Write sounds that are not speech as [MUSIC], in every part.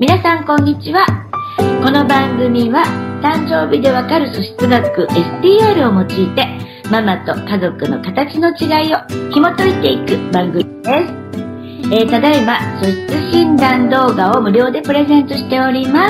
皆さんこんにちは。この番組は誕生日でわかる素質学 STR を用いてママと家族の形の違いを紐解いていく番組です。えー、ただいま素質診断動画を無料でプレゼントしておりま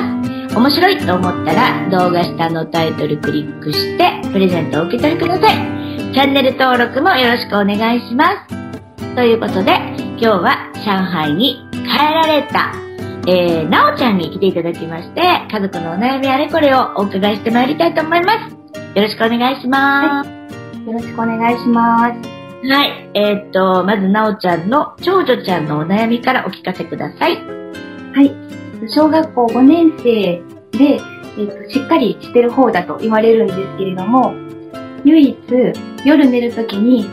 す。面白いと思ったら動画下のタイトルクリックしてプレゼントを受け取りください。チャンネル登録もよろしくお願いします。ということで今日は上海に帰られたえー、なおちゃんに来ていただきまして、家族のお悩みあれこれをお伺いしてまいりたいと思います。よろしくお願いします。はい、よろしくお願いします。はい。えー、っと、まずなおちゃんの長女ちゃんのお悩みからお聞かせください。はい。小学校5年生で、えー、っと、しっかりしてる方だと言われるんですけれども、唯一夜寝るときに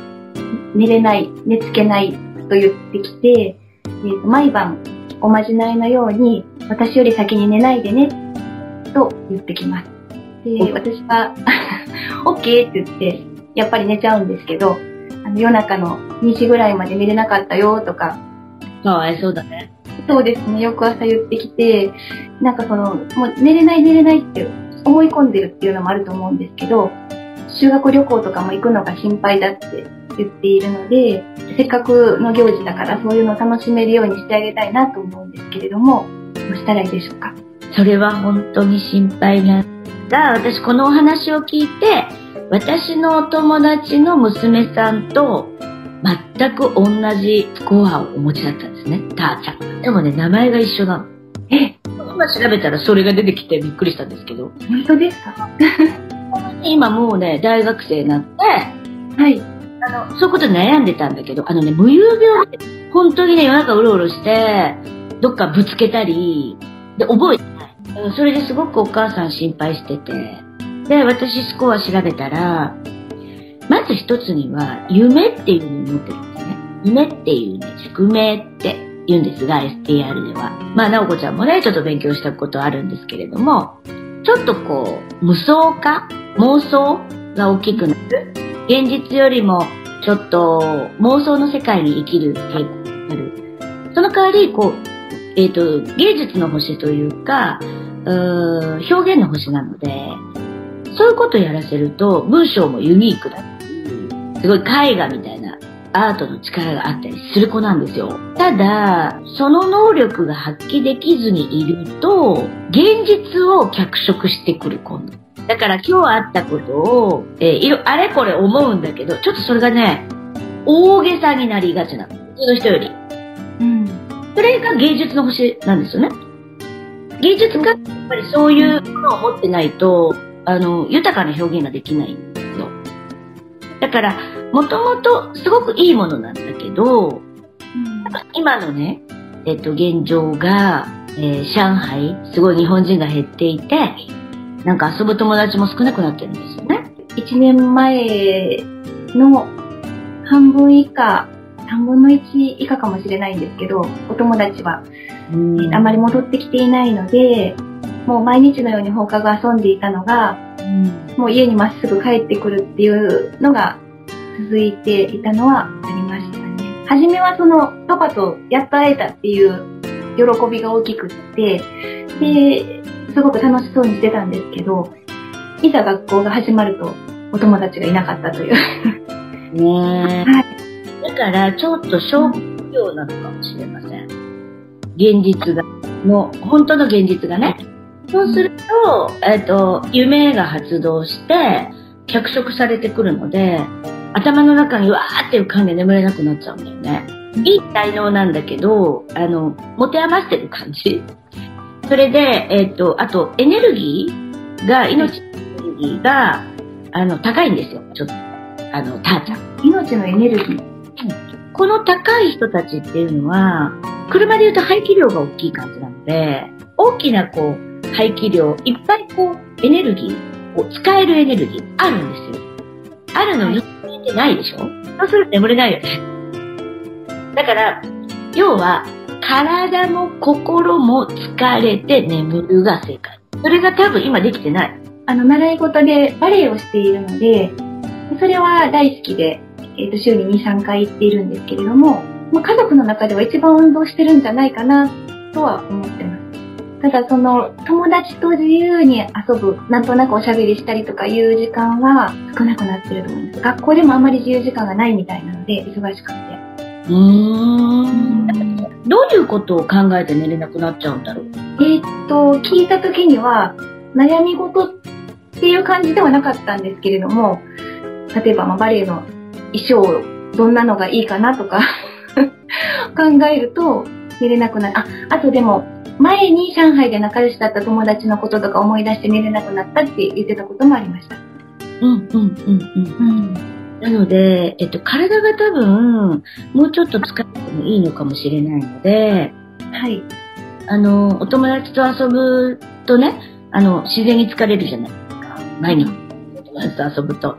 寝れない、寝つけないと言ってきて、えー、と毎晩おまじないのように、私より先に寝ないでね、と言ってきます。で、私は、[LAUGHS] OK って言って、やっぱり寝ちゃうんですけど、あの夜中の2時ぐらいまで寝れなかったよとか。かわいそうだね。そうですね、翌朝言ってきて、なんかその、もう寝れない寝れないって思い込んでるっていうのもあると思うんですけど、修学旅行とかも行くのが心配だって言っているので、せっかくの行事だからそういうのを楽しめるようにしてあげたいなと思うんですけれども、どうしたらいいでしょうか？それは本当に心配なんだ。私このお話を聞いて、私のお友達の娘さんと全く同じスコアをお持ちだったんですね。たーちゃん。でもね、名前が一緒なの。え今調べたらそれが出てきてびっくりしたんですけど。本当ですか？[LAUGHS] 今もうね、大学生になって、はい。あの、そういうこと悩んでたんだけど、あのね、無遊病で、本当にね、夜中うろうろして、どっかぶつけたり、で、覚えてない。それですごくお母さん心配してて、で、私スコア調べたら、まず一つには、夢っていうのを持ってるんですね。夢っていうね、宿命って言うんですが、STR では。まあ、なおこちゃんもね、ちょっと勉強したことあるんですけれども、ちょっとこう、無双化妄想が大きくなる。現実よりもちょっと妄想の世界に生きる傾向になる。その代わり、こう、えっ、ー、と、芸術の星というか、う表現の星なので、そういうことをやらせると文章もユニークだ、すごい絵画みたいなアートの力があったりする子なんですよ。ただ、その能力が発揮できずにいると、現実を脚色してくる今度。だから今日あったことを、えー、いろ、あれこれ思うんだけど、ちょっとそれがね、大げさになりがちなの。普通の人より。うん。それが芸術の星なんですよね。芸術家ってやっぱりそういうものを持ってないと、あの、豊かな表現ができないんですよ。だから、もともとすごくいいものなんだけど、うん、今のね、えっと、現状が、えー、上海、すごい日本人が減っていて、なんか遊ぶ友達も少なくなってるんですよね。1年前の半分以下、3分の1以下かもしれないんですけど、お友達は、あまり戻ってきていないので、もう毎日のように放課後遊んでいたのが、もう家にまっすぐ帰ってくるっていうのが続いていたのはありましたね。初めはそのパパとやっと会えたっていう喜びが大きくって、で、すごく楽しそうにしてたんですけど、いざ学校が始まると、お友達がいなかったという。ねはい。だから、ちょっと小不要なのかもしれません。現実が、の、本当の現実がね。そうすると、えっ、ー、と、夢が発動して、脚色されてくるので、頭の中にわーっていう感じで眠れなくなっちゃうんだよね。いい才能なんだけど、あの、持て余してる感じ。それで、えっ、ー、と、あと、エネルギーが、命のエネルギーが、あの、高いんですよ。ちょっと、あの、たーちゃん。命のエネルギー。この高い人たちっていうのは、車で言うと排気量が大きい感じなので、大きなこう、排気量、いっぱいこう、エネルギーを使えるエネルギーあるんですよ。あるのに、てないでしょ？そうすると眠れないよね。だから、要は、体も心も疲れて眠るが正解。それが多分今できてない。あの、習い事でバレエをしているので、それは大好きで、えっ、ー、と、週に2、3回行っているんですけれども、まあ、家族の中では一番運動してるんじゃないかなとは思ってます。ただその友達と自由に遊ぶ、なんとなくおしゃべりしたりとかいう時間は少なくなってると思います。学校でもあんまり自由時間がないみたいなので、忙しくて。うーん。どういうことを考えて寝れなくなっちゃうんだろう？えーっと、聞いた時には、悩み事っていう感じではなかったんですけれども、例えば、まあ、バレエの衣装、どんなのがいいかなとか [LAUGHS] 考えると寝れなくなる。あ、あとでも、前に上海で仲良しだった友達のこととか思い出して寝れなくなったって言ってたこともありました。うんうんうんうん。うんなので、えっと、体が多分、もうちょっと疲れてもいいのかもしれないので、はい。あの、お友達と遊ぶとね、あの、自然に疲れるじゃないですか。毎日、お友達と遊ぶと。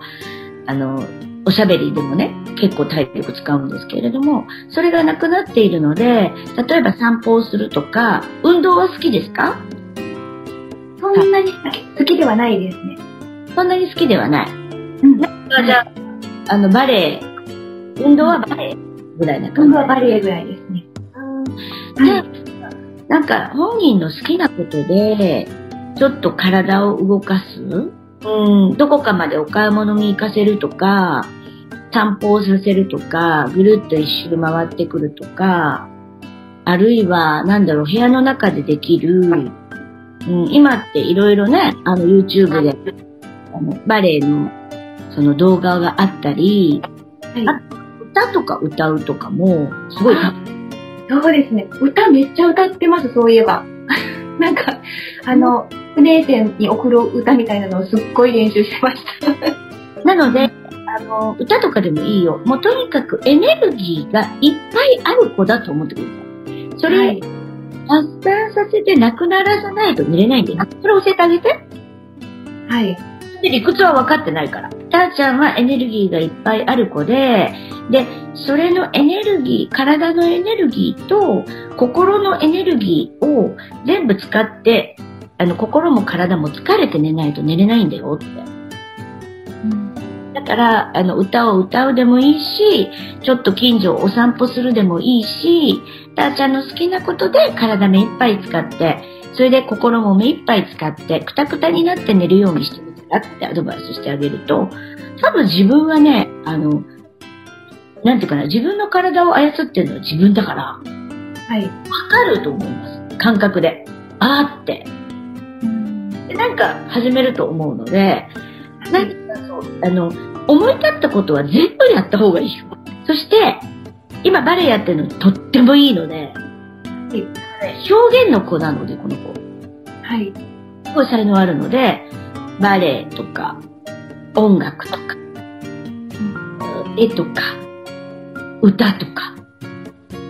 あの、おしゃべりでもね、結構体力使うんですけれども、それがなくなっているので、例えば散歩をするとか、運動は好きですか？そんなに好き？ではないですね。そんなに好きではない。うん。なんかじゃあ、あの、バレエ、運動はバレエぐらいな感じ？運動はバレエぐらいですね。はい。なんか、本人の好きなことで、ちょっと体を動かす？うん、どこかまでお買い物に行かせるとか、散歩をさせるとか、ぐるっと一周回ってくるとか、あるいは、なんだろう、部屋の中でできる、うん、今っていろいろね、あの YouTube で、あのバレエのその動画があったり、はい、あ歌とか歌うとかも、すごいそうですね。歌めっちゃ歌ってます、そういえば。[LAUGHS] なんか、あの、プレゼンに送る歌みたいなのをすっごい練習してました。なので、あの、歌とかでもいいよ。もうとにかくエネルギーがいっぱいある子だと思ってください。それ、はい、発散させてなくならさないと見れないんで、それ教えてあげて。はい。で、理屈は分かってないから。たーちゃんはエネルギーがいっぱいある子で、で、それのエネルギー、体のエネルギーと心のエネルギーを全部使って、あの、心も体も疲れて寝ないと寝れないんだよって。だから、あの、歌を歌うでもいいし、ちょっと近所をお散歩するでもいいし、たーちゃんの好きなことで体目いっぱい使って、それで心も目いっぱい使って、くたくたになって寝るようにしてみたらってアドバイスしてあげると、多分自分はね、あの、なんていうかな、自分の体を操ってるのは自分だから、はい。わかると思います。感覚で。あーって。でなんか始めると思うので、なんかそう、あの、思い立ったことは全部やった方がいいよ。そして、今バレエやってるのとってもいいので、表現の子なので、この子。はい。すごい才能あるので、バレエとか、音楽とか、絵とか、歌とか。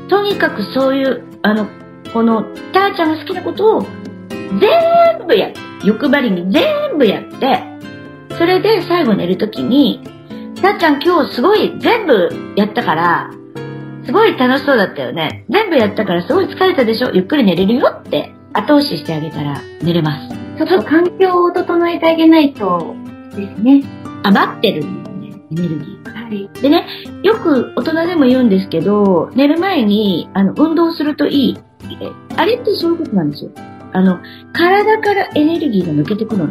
とにかくそういう、あの、この、たーちゃんが好きなことを全部やって、欲張りに全部やって、それで最後寝るときに、たーちゃん今日すごい全部やったから、すごい楽しそうだったよね。全部やったからすごい疲れたでしょ？ゆっくり寝れるよって後押ししてあげたら寝れます。ちょっと環境を整えてあげないとですね。余ってるんだよね、エネルギー。はい。でね、よく大人でも言うんですけど、寝る前に、あの、運動するといい。あれってそういうことなんですよ。あの、体からエネルギーが抜けてくるの。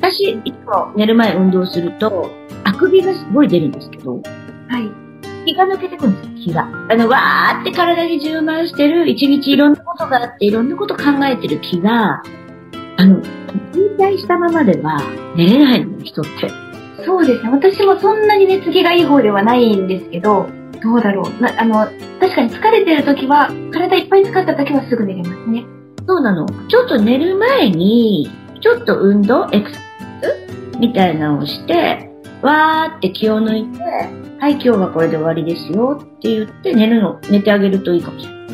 私、いつも寝る前運動すると、あくびがすごい出るんですけど、はい。気が抜けてくるんですよ、気が。あの、わーって体に充満してる、一日いろんなことがあって、いろんなこと考えてる気が、あの、引退したままでは寝れないの、人って。そうですね。私もそんなに寝つきがいい方ではないんですけど、どうだろう。なあの、確かに疲れてる時は、体いっぱい使った時はすぐ寝れますね。そうなの。ちょっと寝る前に、ちょっと運動、エクササイズ？みたいなのをして、わーって気を抜いて、はい、今日はこれで終わりですよって言って寝るの、寝てあげるといいかもしれない。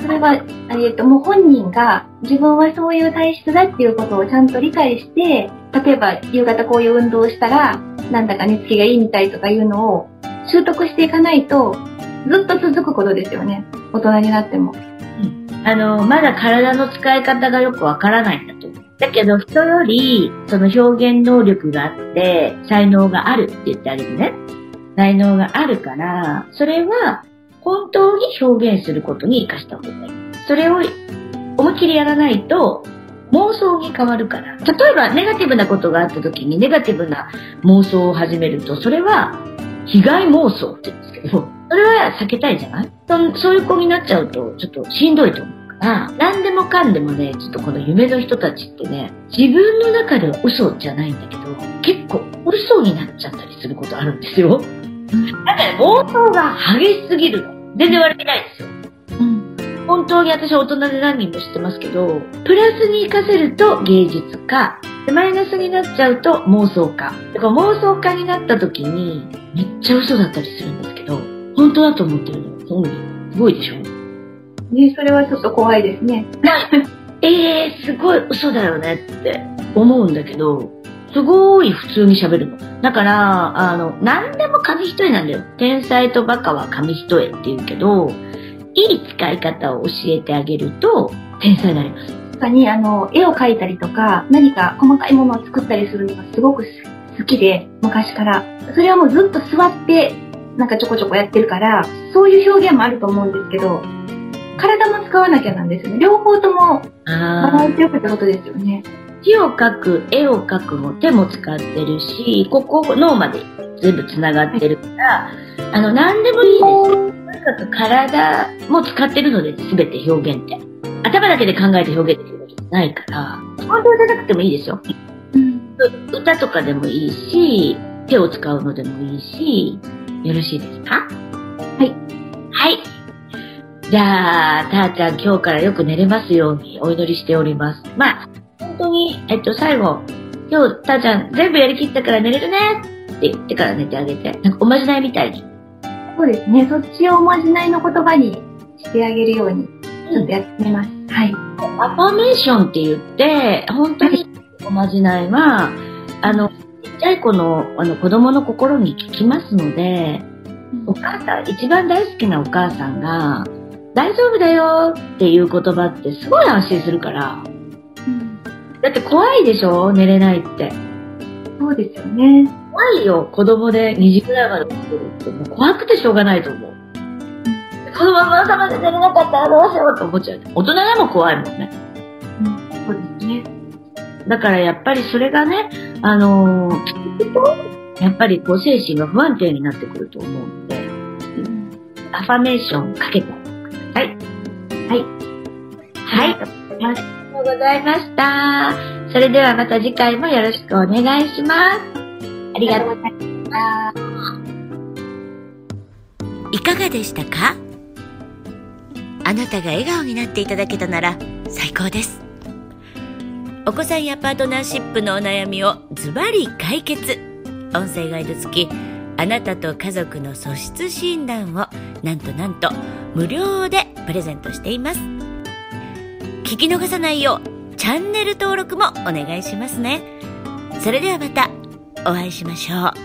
それは、えっと、もう本人が自分はそういう体質だっていうことをちゃんと理解して、例えば夕方こういう運動をしたら、なんだか寝つきがいいみたいとかいうのを習得していかないと、ずっと続くことですよね。大人になっても。あの、まだ体の使い方がよくわからないんだと思う。だけど人よりその表現能力があって、才能があるって言ってあげるね。才能があるから、それは本当に表現することに活かした方がいい。それを思いっきりやらないと、妄想に変わるから。例えば、ネガティブなことがあった時に、ネガティブな妄想を始めると、それは、被害妄想って言うんですけど、それは避けたいじゃない？そそういう子になっちゃうと、ちょっとしんどいと思うから、何でもかんでもね、ちょっとこの夢の人たちってね、自分の中では嘘じゃないんだけど、結構嘘になっちゃったりすることあるんですよ。だから妄想が激しすぎるの。全然悪気ないですよ。本当に私は大人で何人も知ってますけど、プラスに活かせると芸術家、でマイナスになっちゃうと妄想家。だから妄想家になった時に、めっちゃ嘘だったりするん本当だと思ってるの。本人。すごいでしょ？ね、それはちょっと怖いですね。え [LAUGHS] えー、すごい嘘だよねって思うんだけど、すごい普通に喋るの。だから、あの、何でも紙一重なんだよ。天才とバカは紙一重って言うけど、いい使い方を教えてあげると、天才になります。他に、あの、絵を描いたりとか、何か細かいものを作ったりするのがすごく好きで、昔から。それはもうずっと座って、なんかちょこちょこやってるから、そういう表現もあると思うんですけど、体も使わなきゃなんですよね。両方ともバランスよくってことですよね。字を書く、絵を描くも手も使ってるし、ここ脳まで全部繋がってるから、あの、何でもいいです。かく体も使ってるので、全て表現って。頭だけで考えて表現できるわけじゃないから、本当じゃなくてもいいですよ。うん、歌とかでもいいし、手を使うのでもいいし、よろしいですか？はい。はい。じゃあ、たーちゃん今日からよく寝れますようにお祈りしております。まあ、本当に、えっと、最後、今日、たーちゃん全部やりきったから寝れるねって言ってから寝てあげて、なんかおまじないみたいに。そうですね。そっちをおまじないの言葉にしてあげるように、ちょっとやってみます。うん、はい。アファメーションって言って、本当におまじないは、あの、ちっちゃい子の、あの、子供の心に聞きますので、お母さん、一番大好きなお母さんが、大丈夫だよっていう言葉ってすごい安心するから。うん、だって怖いでしょ寝れないって。そうですよね。怖いよ、子供で2時ぐらいまで起きてるって。もう怖くてしょうがないと思う。このまま朝まで寝れなかったらどうしようと思っちゃう。大人でも怖いもんね。だからやっぱりそれがね、あのー、と、やっぱりこう精神が不安定になってくると思うので、アファメーションかけてください。はい。はい。ありがとうございました。それではまた次回もよろしくお願いします。ありがとうございました。いかがでしたか？あなたが笑顔になっていただけたなら最高です。お子さんやパートナーシップのお悩みをズバリ解決。音声ガイド付き、あなたと家族の素質診断をなんとなんと無料でプレゼントしています。聞き逃さないようチャンネル登録もお願いしますね。それではまたお会いしましょう。